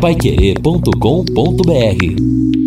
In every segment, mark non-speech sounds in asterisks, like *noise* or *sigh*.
paiquerê.com.br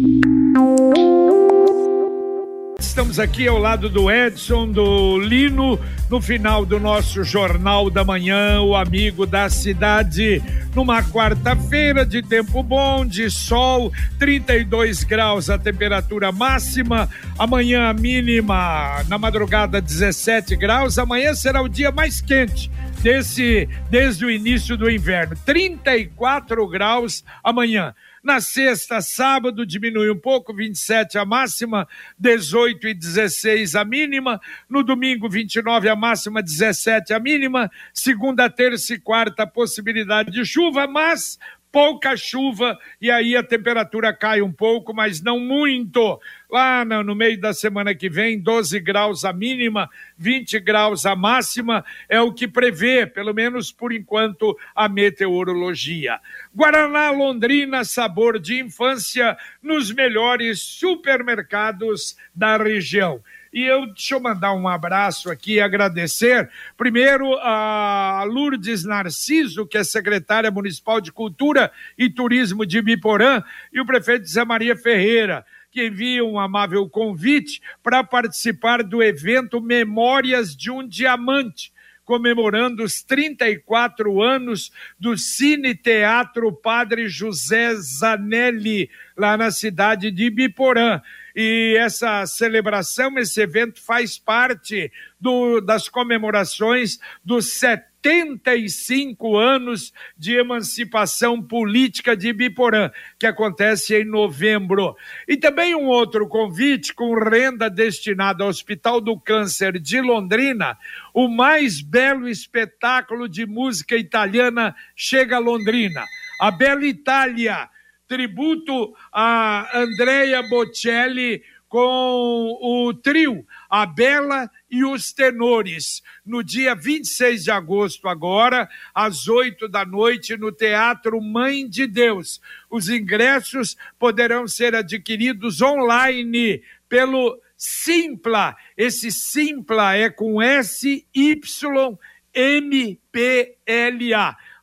Estamos aqui ao lado do Edson, do Lino, no final do nosso Jornal da Manhã, o amigo da cidade. Numa quarta-feira de tempo bom, de sol, 32 graus a temperatura máxima. Amanhã a mínima, na madrugada 17 graus. Amanhã será o dia mais quente desse desde o início do inverno. 34 graus amanhã. Na sexta, sábado, diminui um pouco, 27 a máxima, 18 e 16 a mínima. No domingo, 29 a máxima, 17 a mínima. Segunda, terça e quarta, possibilidade de chuva, mas pouca chuva e aí a temperatura cai um pouco, mas não muito. Lá no, no, meio da semana que vem, 12 graus a mínima, 20 graus a máxima, é o que prevê, pelo menos por enquanto, a meteorologia. Guaraná Londrina, sabor de infância, nos melhores supermercados da região. E eu deixa eu mandar um abraço aqui e agradecer primeiro a Lourdes Narciso, que é secretária municipal de Cultura e Turismo de Biporã, e o prefeito Zé Maria Ferreira que envia um amável convite para participar do evento Memórias de um Diamante, comemorando os 34 anos do Cine Teatro Padre José Zanelli, lá na cidade de Biporã e essa celebração, esse evento faz parte do, das comemorações dos 75 anos de emancipação política de Biporã, que acontece em novembro. E também um outro convite com renda destinada ao Hospital do Câncer de Londrina, o mais belo espetáculo de música italiana chega a Londrina. A Bela Itália tributo a Andrea Bocelli com o trio A Bela e os Tenores, no dia 26 de agosto, agora, às 8 da noite, no Teatro Mãe de Deus. Os ingressos poderão ser adquiridos online pelo Simpla. Esse Simpla é com S-Y-M-P-L-A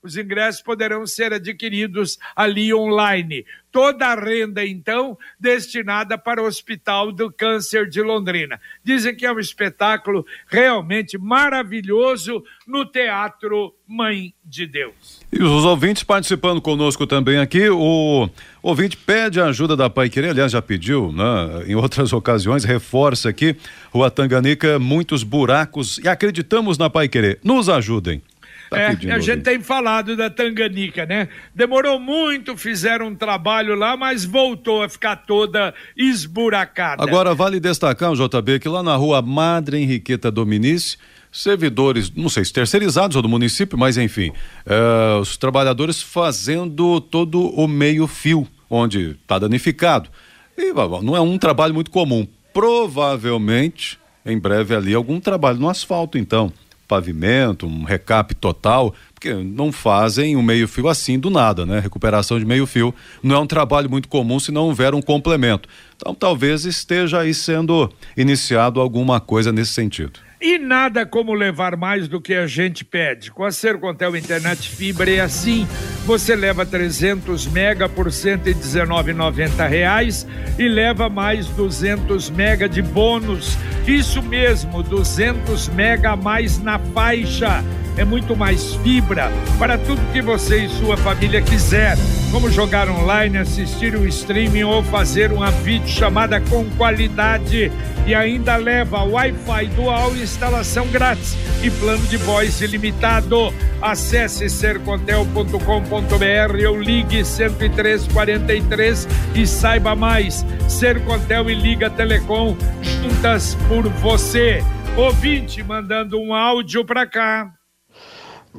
os ingressos poderão ser adquiridos ali online. Toda a renda, então, destinada para o Hospital do Câncer de Londrina. Dizem que é um espetáculo realmente maravilhoso no Teatro Mãe de Deus. E os ouvintes participando conosco também aqui, o ouvinte pede a ajuda da Pai Querer, aliás, já pediu, né? Em outras *laughs* ocasiões, reforça aqui, Rua Tanganica, muitos buracos e acreditamos na Pai Querer. Nos ajudem. Tá é, a gente tem falado da Tanganica, né? Demorou muito, fizeram um trabalho lá, mas voltou a ficar toda esburacada. Agora, vale destacar, JB, que lá na rua Madre Henriqueta Dominici, servidores, não sei se terceirizados ou do município, mas enfim, uh, os trabalhadores fazendo todo o meio-fio, onde está danificado. E não é um trabalho muito comum. Provavelmente, em breve ali, algum trabalho no asfalto, então pavimento, um recap total, porque não fazem um meio-fio assim do nada, né? Recuperação de meio-fio não é um trabalho muito comum se não houver um complemento. Então, talvez esteja aí sendo iniciado alguma coisa nesse sentido. E nada como levar mais do que a gente pede. Com a Sercontel Internet Fibra é assim. Você leva 300 mega por R$ 119,90 e leva mais 200 mega de bônus. Isso mesmo, 200 mega a mais na faixa é muito mais fibra para tudo que você e sua família quiser, como jogar online, assistir um streaming ou fazer uma videochamada com qualidade e ainda leva Wi-Fi dual instalação grátis e plano de voz ilimitado. Acesse sercontel.com.br ou ligue 10343 e saiba mais. Sercontel e Liga Telecom juntas por você. Ouvinte mandando um áudio para cá.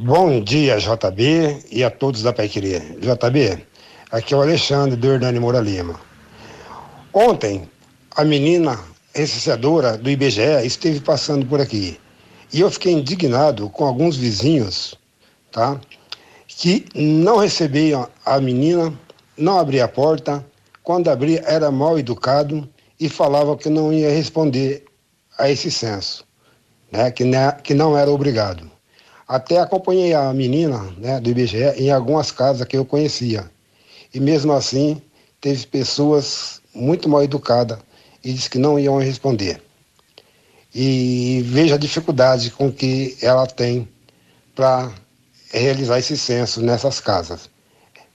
Bom dia, JB, e a todos da Pai Querer. JB, aqui é o Alexandre do Hernani Moura Lima. Ontem, a menina recenseadora do IBGE esteve passando por aqui. E eu fiquei indignado com alguns vizinhos, tá? Que não recebiam a menina, não abria a porta, quando abria era mal educado e falava que não ia responder a esse censo, né? Que, que não era obrigado. Até acompanhei a menina né, do IBGE em algumas casas que eu conhecia. E mesmo assim, teve pessoas muito mal educadas e disse que não iam responder. E veja a dificuldade com que ela tem para realizar esse censo nessas casas.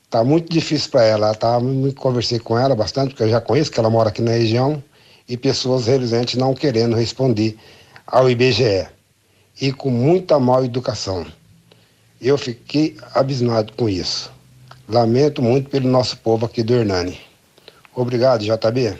Está muito difícil para ela. Tá, conversei com ela bastante, porque eu já conheço que ela mora aqui na região, e pessoas reluzentes não querendo responder ao IBGE. E com muita mal educação. Eu fiquei abismado com isso. Lamento muito pelo nosso povo aqui do Hernani. Obrigado, JB.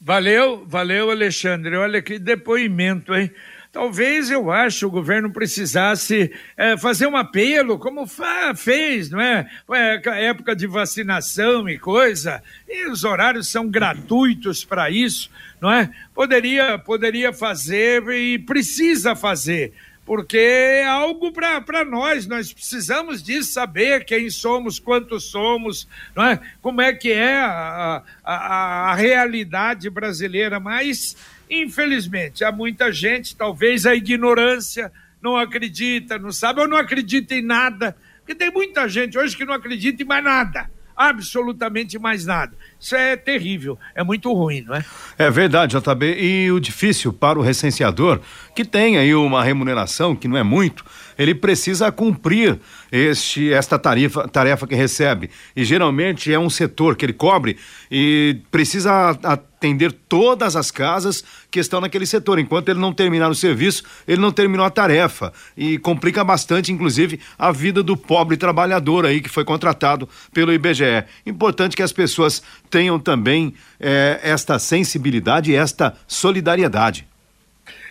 Valeu, valeu, Alexandre. Olha que depoimento, hein? Talvez eu acho o governo precisasse é, fazer um apelo, como fez, não é? é? Época de vacinação e coisa, e os horários são gratuitos para isso, não é? Poderia, poderia fazer e precisa fazer porque é algo para nós, nós precisamos disso, saber quem somos, quantos somos, não é? como é que é a, a, a realidade brasileira, mas infelizmente há muita gente, talvez a ignorância, não acredita, não sabe, ou não acredita em nada, porque tem muita gente hoje que não acredita em mais nada absolutamente mais nada. Isso é terrível, é muito ruim, não é? É verdade, JB. E o difícil para o recenseador, que tem aí uma remuneração que não é muito, ele precisa cumprir este, esta tarefa, tarefa que recebe. E geralmente é um setor que ele cobre e precisa atender todas as casas que estão naquele setor. Enquanto ele não terminar o serviço, ele não terminou a tarefa. E complica bastante, inclusive, a vida do pobre trabalhador aí que foi contratado pelo IBGE. Importante que as pessoas tenham também eh, esta sensibilidade e esta solidariedade.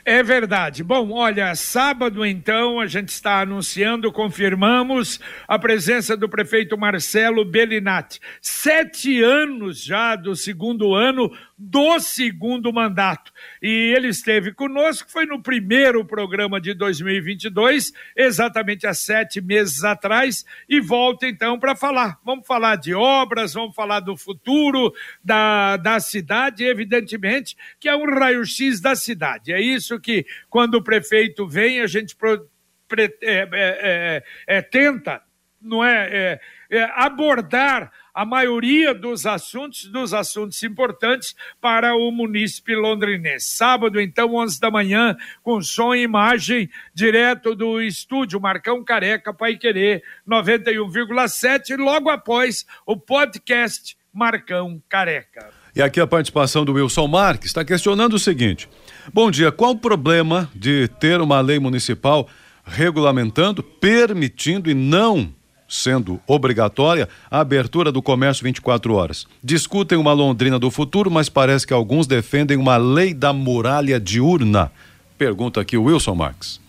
É verdade. Bom, olha, sábado então a gente está anunciando, confirmamos a presença do prefeito Marcelo Bellinati. Sete anos já do segundo ano do segundo mandato. E ele esteve conosco, foi no primeiro programa de 2022, exatamente há sete meses atrás, e volta então para falar. Vamos falar de obras, vamos falar do futuro da, da cidade, evidentemente, que é um raio-x da cidade. É isso que, quando o prefeito vem, a gente pro, pre, é, é, é, é tenta não é, é, é abordar a maioria dos assuntos, dos assuntos importantes para o munícipe londrinense. Sábado, então, 11 da manhã, com som e imagem, direto do estúdio Marcão Careca, Pai Querer 91,7, logo após o podcast Marcão Careca. E aqui a participação do Wilson Marques está questionando o seguinte: Bom dia, qual o problema de ter uma lei municipal regulamentando, permitindo e não sendo obrigatória a abertura do comércio 24 horas. Discutem uma Londrina do futuro, mas parece que alguns defendem uma lei da muralha diurna. Pergunta aqui o Wilson Marques.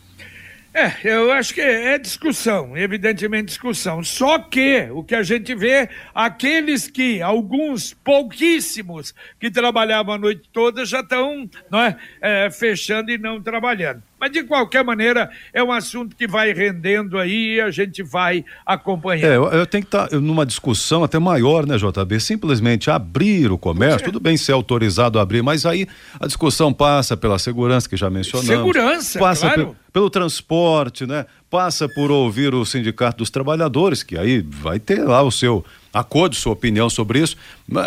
É, eu acho que é discussão, evidentemente discussão. Só que o que a gente vê, aqueles que, alguns pouquíssimos que trabalhavam a noite toda já estão não é, é, fechando e não trabalhando. Mas, de qualquer maneira, é um assunto que vai rendendo aí e a gente vai acompanhando. É, eu, eu tenho que estar tá numa discussão até maior, né, JB? Simplesmente abrir o comércio, tudo bem ser autorizado a abrir, mas aí a discussão passa pela segurança, que já mencionamos. Segurança, passa claro. pelo transporte, né? Passa por ouvir o Sindicato dos Trabalhadores, que aí vai ter lá o seu acordo, sua opinião sobre isso.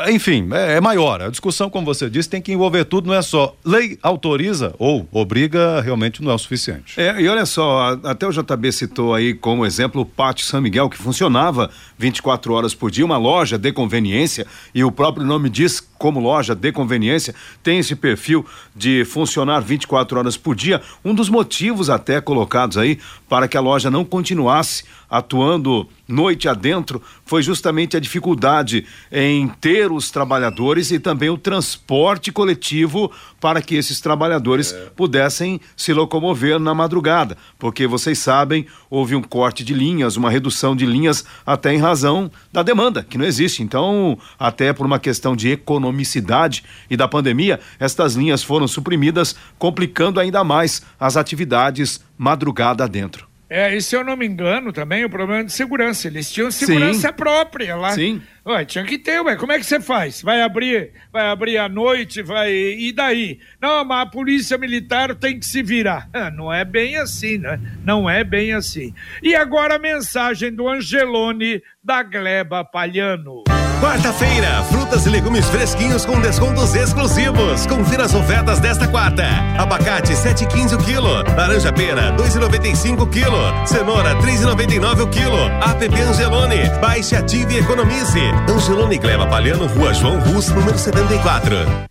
Enfim, é, é, maior. A discussão, como você disse, tem que envolver tudo, não é só lei autoriza ou obriga, realmente não é o suficiente. É, e olha só, até o JB citou aí como exemplo o Pátio São Miguel, que funcionava 24 horas por dia, uma loja de conveniência, e o próprio nome diz como loja de conveniência, tem esse perfil de funcionar 24 horas por dia. Um dos motivos até colocados aí para que a loja não continuasse atuando noite adentro foi justamente a dificuldade em ter os trabalhadores e também o transporte coletivo para que esses trabalhadores é. pudessem se locomover na madrugada, porque vocês sabem, houve um corte de linhas, uma redução de linhas até em razão da demanda, que não existe. Então, até por uma questão de economicidade e da pandemia, estas linhas foram suprimidas, complicando ainda mais as atividades madrugada dentro. É, e se eu não me engano também, o problema é de segurança. Eles tinham segurança Sim. própria lá. Sim. Ué, tinha que ter, ué. Como é que você faz? Vai abrir, vai abrir à noite, vai. E daí? Não, mas a polícia militar tem que se virar. Ah, não é bem assim, né? Não é bem assim. E agora a mensagem do Angelone da Gleba Palhano. Quarta-feira, frutas e legumes fresquinhos com descontos exclusivos. Confira as ofertas desta quarta. Abacate 7,15 o quilo. Laranja pera 2,95 o quilo. Cenoura 3,99 o quilo. App Angelone. Baixe, ative e economize. Angelone Gleba Palhano, Rua João Rus, número 74.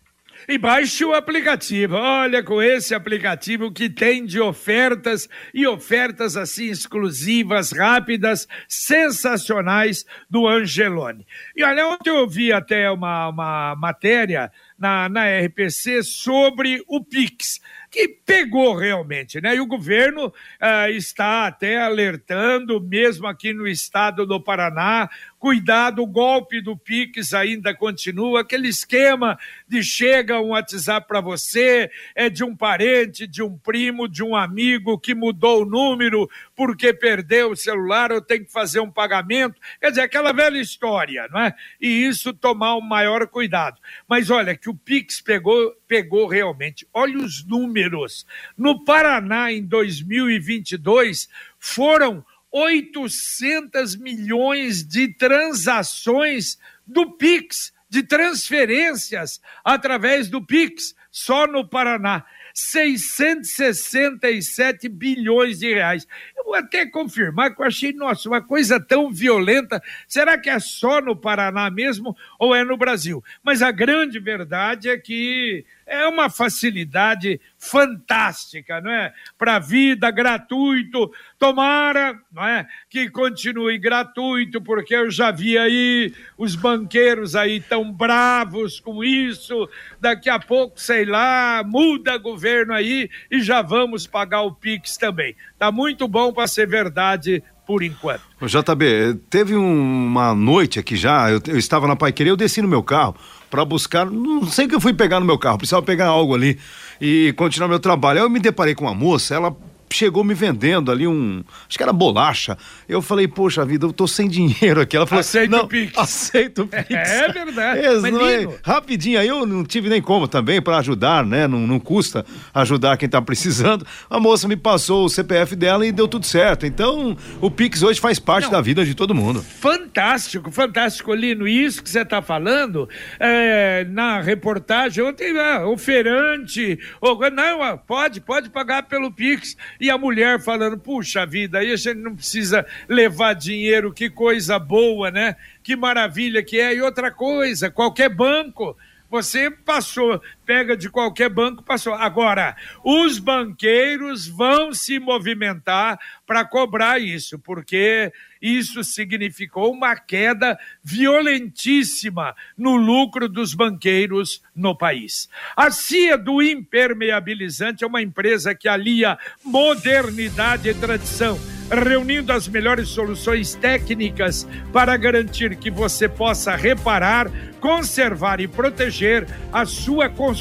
E baixe o aplicativo. Olha, com esse aplicativo que tem de ofertas e ofertas assim exclusivas, rápidas, sensacionais do Angelone. E olha, ontem eu vi até uma, uma matéria na, na RPC sobre o Pix que pegou realmente, né? E o governo ah, está até alertando, mesmo aqui no estado do Paraná, cuidado, o golpe do Pix ainda continua, aquele esquema de chega um WhatsApp para você, é de um parente, de um primo, de um amigo que mudou o número porque perdeu o celular ou tem que fazer um pagamento, quer dizer, aquela velha história, não é? E isso tomar um maior cuidado. Mas olha, que o Pix pegou, pegou realmente, olha os números no Paraná, em 2022, foram 800 milhões de transações do Pix, de transferências através do Pix, só no Paraná. 667 bilhões de reais. Eu vou até confirmar que eu achei, nossa, uma coisa tão violenta. Será que é só no Paraná mesmo ou é no Brasil? Mas a grande verdade é que é uma facilidade fantástica, não é? Para a vida, gratuito. Tomara, não é? Que continue gratuito, porque eu já vi aí os banqueiros aí tão bravos com isso. Daqui a pouco, sei lá, muda governo aí e já vamos pagar o Pix também. Tá muito bom para ser verdade por enquanto. JB, teve um- uma noite aqui já, eu, eu estava na Paiqueria, eu desci no meu carro para buscar, não sei o que eu fui pegar no meu carro, precisava pegar algo ali e continuar meu trabalho. Aí eu me deparei com uma moça, ela chegou me vendendo ali um, acho que era bolacha. Eu falei, poxa vida, eu tô sem dinheiro aqui. Ela falou, Aceita não, o Pix. Aceita o Pix. É verdade. Não é- rapidinho, aí eu não tive nem como também para ajudar, né? Não, não custa ajudar quem tá precisando. A moça me passou o CPF dela e deu tudo certo. Então, o Pix hoje faz parte Não. da vida de todo mundo. Fantástico, fantástico, Lino. Isso que você está falando é, na reportagem ontem, ah, o feirante, ou, não, ah, pode, pode pagar pelo Pix. E a mulher falando, puxa vida, aí a gente não precisa levar dinheiro, que coisa boa, né? Que maravilha que é. E outra coisa, qualquer banco. Você passou, pega de qualquer banco, passou. Agora, os banqueiros vão se movimentar para cobrar isso, porque isso significou uma queda violentíssima no lucro dos banqueiros no país. A CIA do Impermeabilizante é uma empresa que alia modernidade e tradição reunindo as melhores soluções técnicas para garantir que você possa reparar, conservar e proteger a sua construção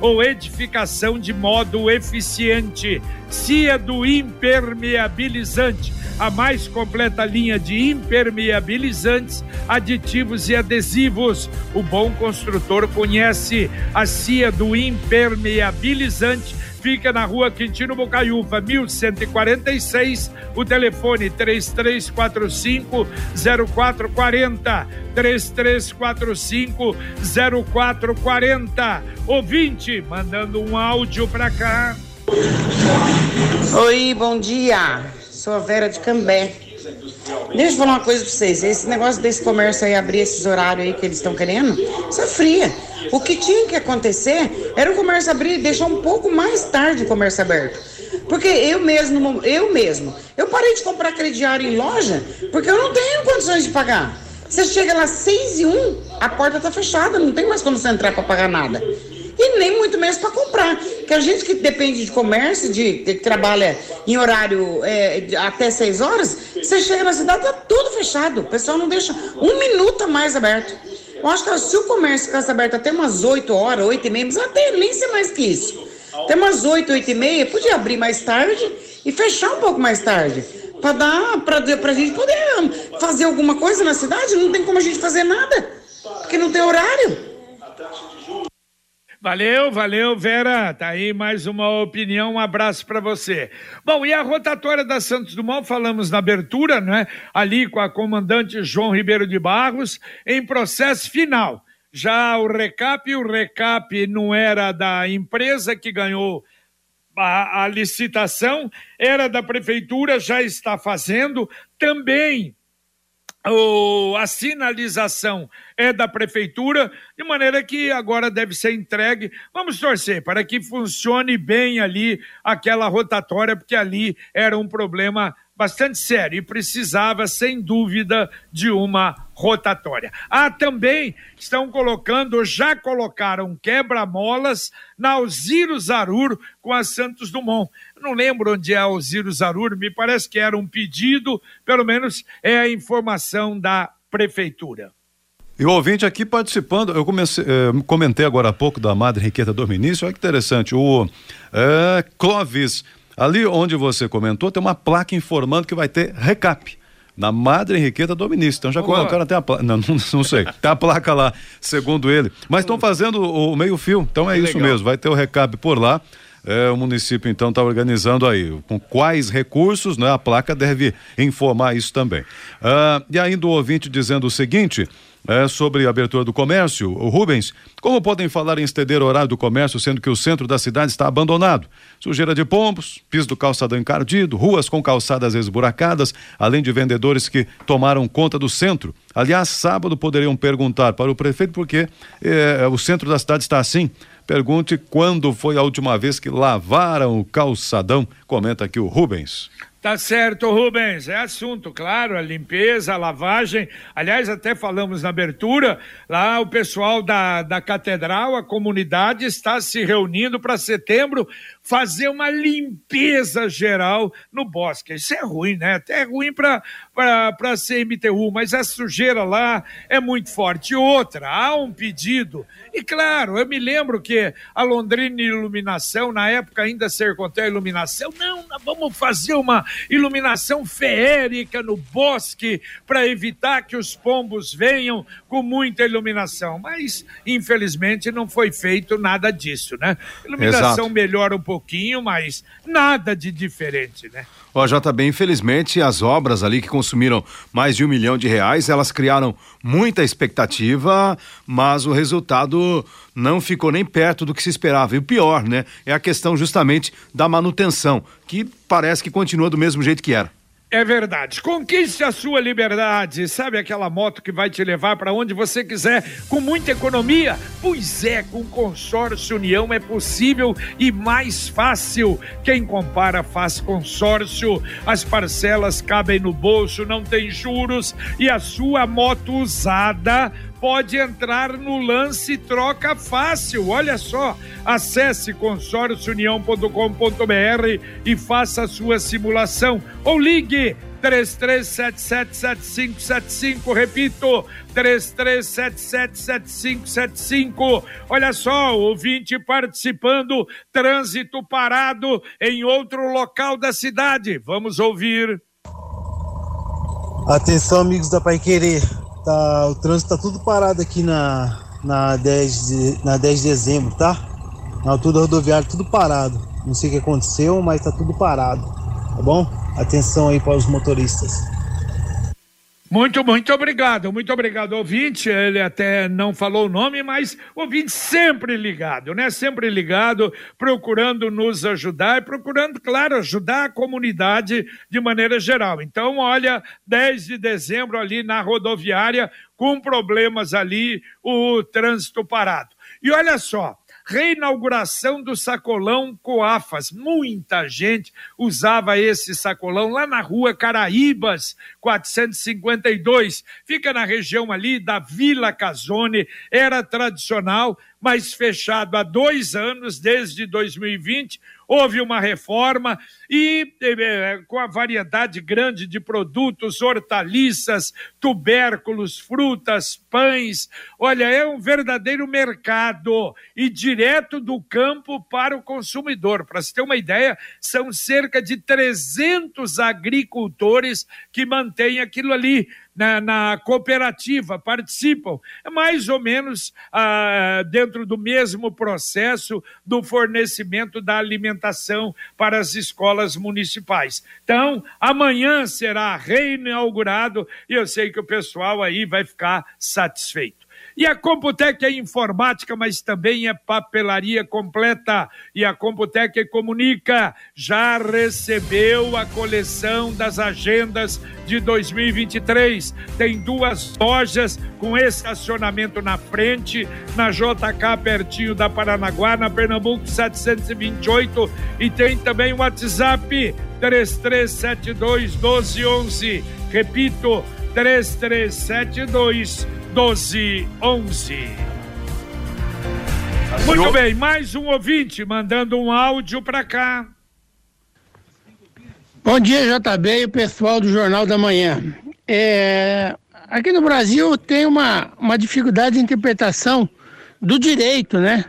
ou edificação de modo eficiente. CIA do Impermeabilizante, a mais completa linha de impermeabilizantes, aditivos e adesivos. O bom construtor conhece a CIA do Impermeabilizante fica na rua Quintino Bocaiúva, 1146, o telefone 3345 0440, 3345 0440. Ouvinte, mandando um áudio para cá. Oi, bom dia. Sou a Vera de Cambé. Deixa eu falar uma coisa pra vocês. Esse negócio desse comércio aí abrir esses horários aí que eles estão querendo, isso é fria. O que tinha que acontecer era o comércio abrir e deixar um pouco mais tarde o comércio aberto. Porque eu mesmo, eu mesmo, eu parei de comprar crediário em loja porque eu não tenho condições de pagar. Você chega lá seis e um, a porta tá fechada, não tem mais como você entrar para pagar nada. E nem muito menos para comprar. Que a gente que depende de comércio, de, que trabalha em horário é, até 6 horas, você chega na cidade, tá tudo fechado. O pessoal não deixa um minuto a mais aberto. Eu acho que se o comércio ficasse aberto até umas 8 horas, 8 e meia, mas até nem ser mais que isso. Até umas 8, 8 e meia, podia abrir mais tarde e fechar um pouco mais tarde. Para dar, para a gente poder fazer alguma coisa na cidade, não tem como a gente fazer nada, porque não tem horário. Valeu, valeu, Vera. Tá aí mais uma opinião. Um abraço para você. Bom, e a rotatória da Santos Dumont, falamos na abertura, né? Ali com a comandante João Ribeiro de Barros, em processo final. Já o recap, o recap não era da empresa que ganhou a, a licitação, era da prefeitura, já está fazendo. Também a sinalização é da prefeitura, de maneira que agora deve ser entregue. Vamos torcer para que funcione bem ali aquela rotatória, porque ali era um problema bastante sério e precisava, sem dúvida, de uma rotatória. Ah, também estão colocando, já colocaram quebra-molas na Alziro Zarur com a Santos Dumont. não lembro onde é a Alziro Zarur, me parece que era um pedido, pelo menos é a informação da prefeitura. E o ouvinte aqui participando, eu comecei, eh, comentei agora há pouco da Madre Riqueta Dominício, olha que interessante, o eh, Clóvis Ali onde você comentou, tem uma placa informando que vai ter recap na Madre Henriqueta Dominício. Então já colocaram até a placa. Não, não, não, sei. *laughs* Tem a placa lá, segundo ele. Mas estão fazendo o meio-fio. Então é que isso legal. mesmo. Vai ter o recap por lá. É, o município então está organizando aí com quais recursos, né? A placa deve informar isso também. Ah, e ainda o ouvinte dizendo o seguinte: é, sobre a abertura do comércio. O Rubens, como podem falar em estender o horário do comércio, sendo que o centro da cidade está abandonado? Sujeira de pombos, piso do calçadão encardido, ruas com calçadas esburacadas, além de vendedores que tomaram conta do centro. Aliás, sábado poderiam perguntar para o prefeito porque é, o centro da cidade está assim. Pergunte quando foi a última vez que lavaram o calçadão, comenta aqui o Rubens. Tá certo, Rubens. É assunto, claro, a limpeza, a lavagem. Aliás, até falamos na abertura, lá o pessoal da, da catedral, a comunidade está se reunindo para setembro fazer uma limpeza geral no bosque. Isso é ruim, né? Até é ruim para a CMTU, mas a sujeira lá é muito forte. Outra, há um pedido. E claro, eu me lembro que a Londrina Iluminação, na época ainda Sercontel Iluminação, não, vamos fazer uma iluminação feérica no bosque para evitar que os pombos venham com muita iluminação. Mas, infelizmente, não foi feito nada disso, né? Iluminação Exato. melhora um pouco pouquinho, mas nada de diferente, né? Ó, JB, infelizmente, as obras ali que consumiram mais de um milhão de reais, elas criaram muita expectativa, mas o resultado não ficou nem perto do que se esperava. E o pior, né, é a questão justamente da manutenção, que parece que continua do mesmo jeito que era. É verdade. Conquiste a sua liberdade. Sabe aquela moto que vai te levar para onde você quiser com muita economia? Pois é, com consórcio União é possível e mais fácil. Quem compara faz consórcio. As parcelas cabem no bolso, não tem juros e a sua moto usada pode entrar no lance troca fácil. Olha só, acesse consórciounião.com.br e faça a sua simulação ou ligue 33777575, repito, 33777575. Olha só, ouvinte participando, trânsito parado em outro local da cidade. Vamos ouvir. Atenção, amigos da Pai Querer. Tá, o trânsito tá tudo parado aqui na, na, 10 de, na 10 de dezembro, tá? Na altura rodoviária, tudo parado. Não sei o que aconteceu, mas tá tudo parado. Tá bom? Atenção aí para os motoristas. Muito, muito obrigado, muito obrigado, ouvinte. Ele até não falou o nome, mas ouvinte sempre ligado, né? Sempre ligado, procurando nos ajudar e procurando, claro, ajudar a comunidade de maneira geral. Então, olha, 10 de dezembro ali na rodoviária, com problemas ali, o trânsito parado. E olha só, reinauguração do sacolão Coafas. Muita gente usava esse sacolão lá na rua Caraíbas, 452. Fica na região ali da Vila Casone. Era tradicional, mas fechado há dois anos, desde 2020 houve uma reforma e eh, com a variedade grande de produtos, hortaliças, tubérculos, frutas, pães. Olha, é um verdadeiro mercado e direto do campo para o consumidor. Para se ter uma ideia, são cerca de 300 agricultores que mantêm aquilo ali na, na cooperativa, participam. É mais ou menos ah, dentro do mesmo processo do fornecimento da alimentação para as escolas municipais. Então, amanhã será reinaugurado e eu sei que o pessoal aí vai ficar satisfeito. E a Computec é informática, mas também é papelaria completa. E a Computec comunica, já recebeu a coleção das agendas de 2023. Tem duas lojas com estacionamento na frente, na JK, pertinho da Paranaguá, na Pernambuco 728. E tem também o WhatsApp 3372 1211. Repito, 3372 1211. Muito bem, mais um ouvinte mandando um áudio para cá. Bom dia, JB e o pessoal do Jornal da Manhã. É, aqui no Brasil tem uma, uma dificuldade de interpretação do direito, né?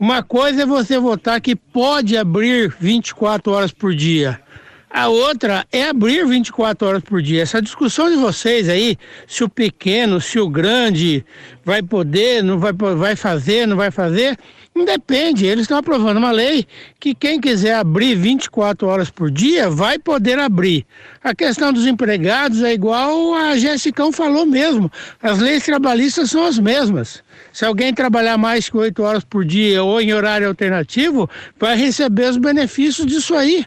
Uma coisa é você votar que pode abrir 24 horas por dia. A outra é abrir 24 horas por dia. Essa discussão de vocês aí, se o pequeno, se o grande vai poder, não vai, vai fazer, não vai fazer, não depende. Eles estão aprovando uma lei que quem quiser abrir 24 horas por dia vai poder abrir. A questão dos empregados é igual a Jessicão falou mesmo. As leis trabalhistas são as mesmas. Se alguém trabalhar mais que 8 horas por dia ou em horário alternativo, vai receber os benefícios disso aí.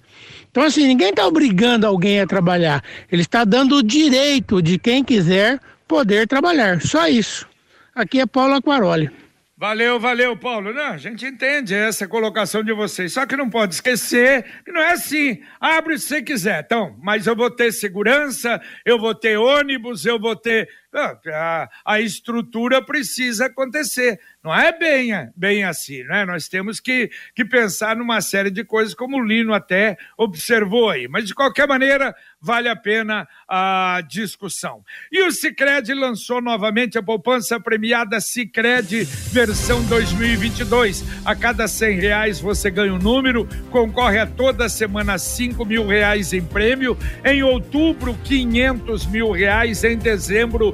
Então, assim, ninguém está obrigando alguém a trabalhar. Ele está dando o direito de quem quiser poder trabalhar. Só isso. Aqui é Paulo Aquaroli. Valeu, valeu, Paulo. Não, a gente entende essa colocação de vocês. Só que não pode esquecer que não é assim. Abre se quiser. Então, mas eu vou ter segurança, eu vou ter ônibus, eu vou ter. A, a estrutura precisa acontecer. Não é bem, bem assim, né? Nós temos que, que pensar numa série de coisas, como o Lino até observou aí. Mas, de qualquer maneira, vale a pena a discussão. E o Cicred lançou novamente a poupança premiada Cicred versão 2022. A cada cem reais você ganha um número, concorre a toda semana cinco mil reais em prêmio, em outubro quinhentos mil reais, em dezembro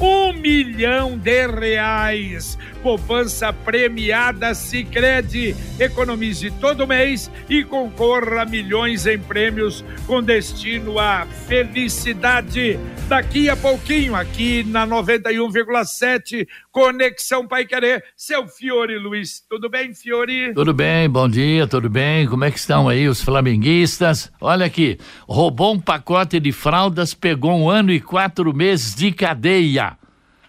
um milhão de reais. Poupança premiada Sicredi. Economize todo mês e concorra a milhões em prêmios com destino à felicidade. Daqui a pouquinho, aqui na 91,7, Conexão Pai Querer, seu Fiore Luiz. Tudo bem, Fiore? Tudo bem, bom dia, tudo bem? Como é que estão aí os flamenguistas? Olha aqui, roubou um pacote de fraldas, pegou um ano e quatro meses de cadeia.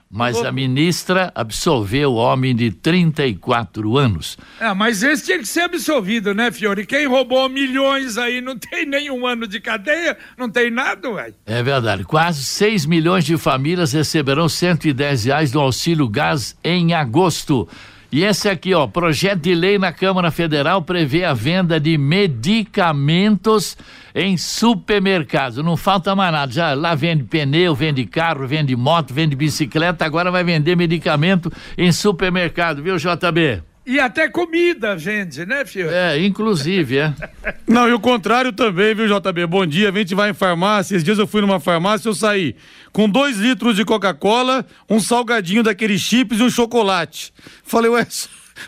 Mas a ministra absolveu o homem de 34 anos. É, mas esse tinha que ser absolvido, né, Fiore? Quem roubou milhões aí não tem nenhum ano de cadeia, não tem nada, ué. É verdade. Quase 6 milhões de famílias receberão 110 reais do auxílio gás em agosto. E esse aqui, ó, projeto de lei na Câmara Federal prevê a venda de medicamentos em supermercados. Não falta mais nada. Já lá vende pneu, vende carro, vende moto, vende bicicleta, agora vai vender medicamento em supermercado, viu, JB? E até comida vende, né, filho? É, inclusive, é. *laughs* Não, e o contrário também, viu, JB? Bom dia, a gente vai em farmácia. Esses dias eu fui numa farmácia, eu saí com dois litros de Coca-Cola, um salgadinho daqueles chips e um chocolate. Falei, ué,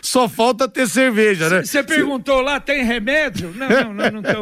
só falta ter cerveja, né? Você perguntou lá, tem remédio? Não, não, não, não tem.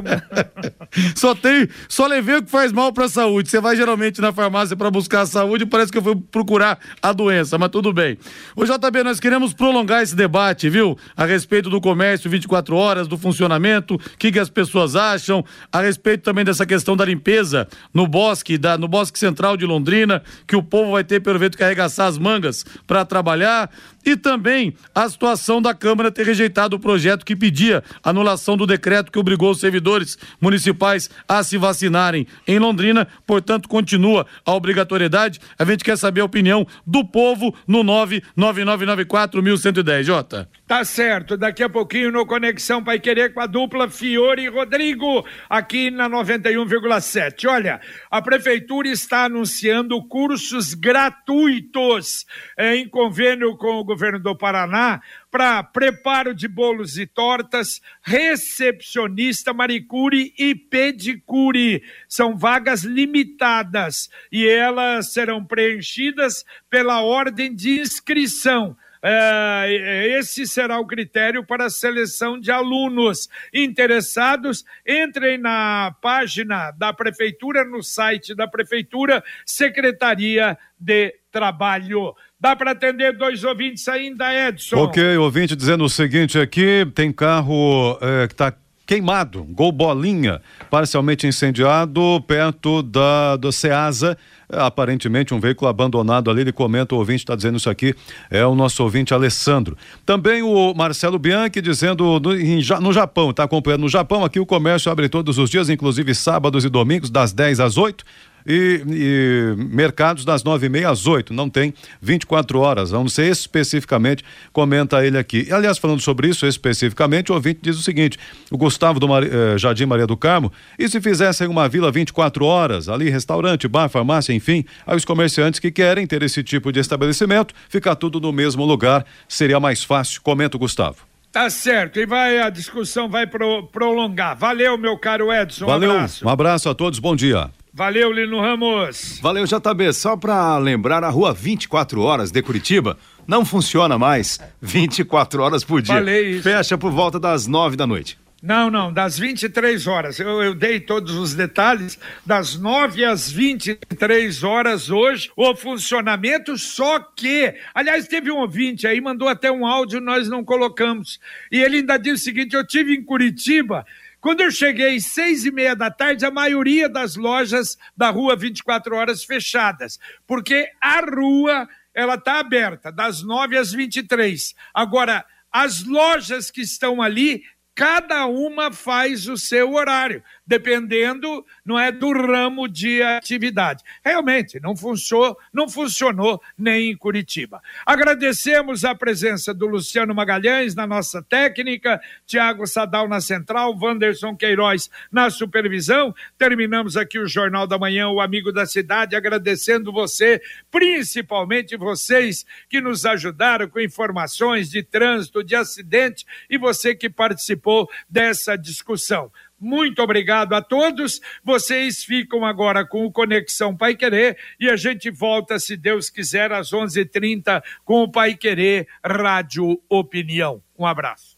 *laughs* só tem, só levei o que faz mal pra saúde. Você vai geralmente na farmácia para buscar a saúde e parece que eu fui procurar a doença, mas tudo bem. Ô JB, nós queremos prolongar esse debate, viu? A respeito do comércio 24 horas, do funcionamento, o que, que as pessoas acham, a respeito também dessa questão da limpeza no bosque, da, no bosque central de Londrina, que o povo vai ter, pelo jeito, que arregaçar as mangas para trabalhar e também a situação da Câmara ter rejeitado o projeto que pedia anulação do decreto que obrigou os servidores municipais a se vacinarem em Londrina, portanto, continua a obrigatoriedade. A gente quer saber a opinião do povo no 99994110, Jota. Tá certo, daqui a pouquinho no Conexão Pai Querer com a dupla Fiore e Rodrigo, aqui na 91,7. Olha, a Prefeitura está anunciando cursos gratuitos é, em convênio com o governo do Paraná para preparo de bolos e tortas, recepcionista, manicure e pedicure. São vagas limitadas e elas serão preenchidas pela ordem de inscrição. É, esse será o critério para a seleção de alunos interessados. Entrem na página da Prefeitura, no site da Prefeitura, Secretaria de Trabalho. Dá para atender dois ouvintes ainda, Edson? Ok, ouvinte dizendo o seguinte aqui: tem carro é, que está queimado, gol bolinha, parcialmente incendiado perto da do Ceasa aparentemente um veículo abandonado ali. Ele comenta, o ouvinte está dizendo isso aqui, é o nosso ouvinte Alessandro. Também o Marcelo Bianchi dizendo no, em, no Japão, está acompanhando no Japão, aqui o comércio abre todos os dias, inclusive sábados e domingos, das 10 às 8 e, e mercados das nove e meia às oito, não tem 24 horas, vamos ser especificamente, comenta ele aqui. E, aliás, falando sobre isso especificamente, o ouvinte diz o seguinte, o Gustavo do Mar, eh, Jardim Maria do Carmo, e se fizessem uma vila 24 horas, ali restaurante, bar, farmácia, enfim, aos comerciantes que querem ter esse tipo de estabelecimento, ficar tudo no mesmo lugar, seria mais fácil, comenta o Gustavo. Tá certo, e vai a discussão vai pro, prolongar. Valeu, meu caro Edson. Valeu, um abraço. Um abraço a todos, bom dia. Valeu, Lino Ramos. Valeu, JB. Só para lembrar, a rua 24 horas de Curitiba não funciona mais 24 horas por dia. Falei isso. Fecha por volta das 9 da noite. Não, não, das 23 horas. Eu, eu, dei todos os detalhes. Das 9 às 23 horas hoje, o funcionamento, só que. Aliás, teve um ouvinte aí, mandou até um áudio, nós não colocamos. E ele ainda disse o seguinte: eu tive em Curitiba quando eu cheguei seis e meia da tarde, a maioria das lojas da rua 24 horas fechadas, porque a rua ela está aberta das nove às 23. Agora, as lojas que estão ali, cada uma faz o seu horário dependendo, não é, do ramo de atividade. Realmente, não funcionou, não funcionou nem em Curitiba. Agradecemos a presença do Luciano Magalhães na nossa técnica, Tiago Sadal na central, Wanderson Queiroz na supervisão. Terminamos aqui o Jornal da Manhã, o Amigo da Cidade, agradecendo você, principalmente vocês que nos ajudaram com informações de trânsito, de acidente e você que participou dessa discussão. Muito obrigado a todos. Vocês ficam agora com o Conexão Pai Querer e a gente volta, se Deus quiser, às 11:30 com o Pai Querer Rádio Opinião. Um abraço.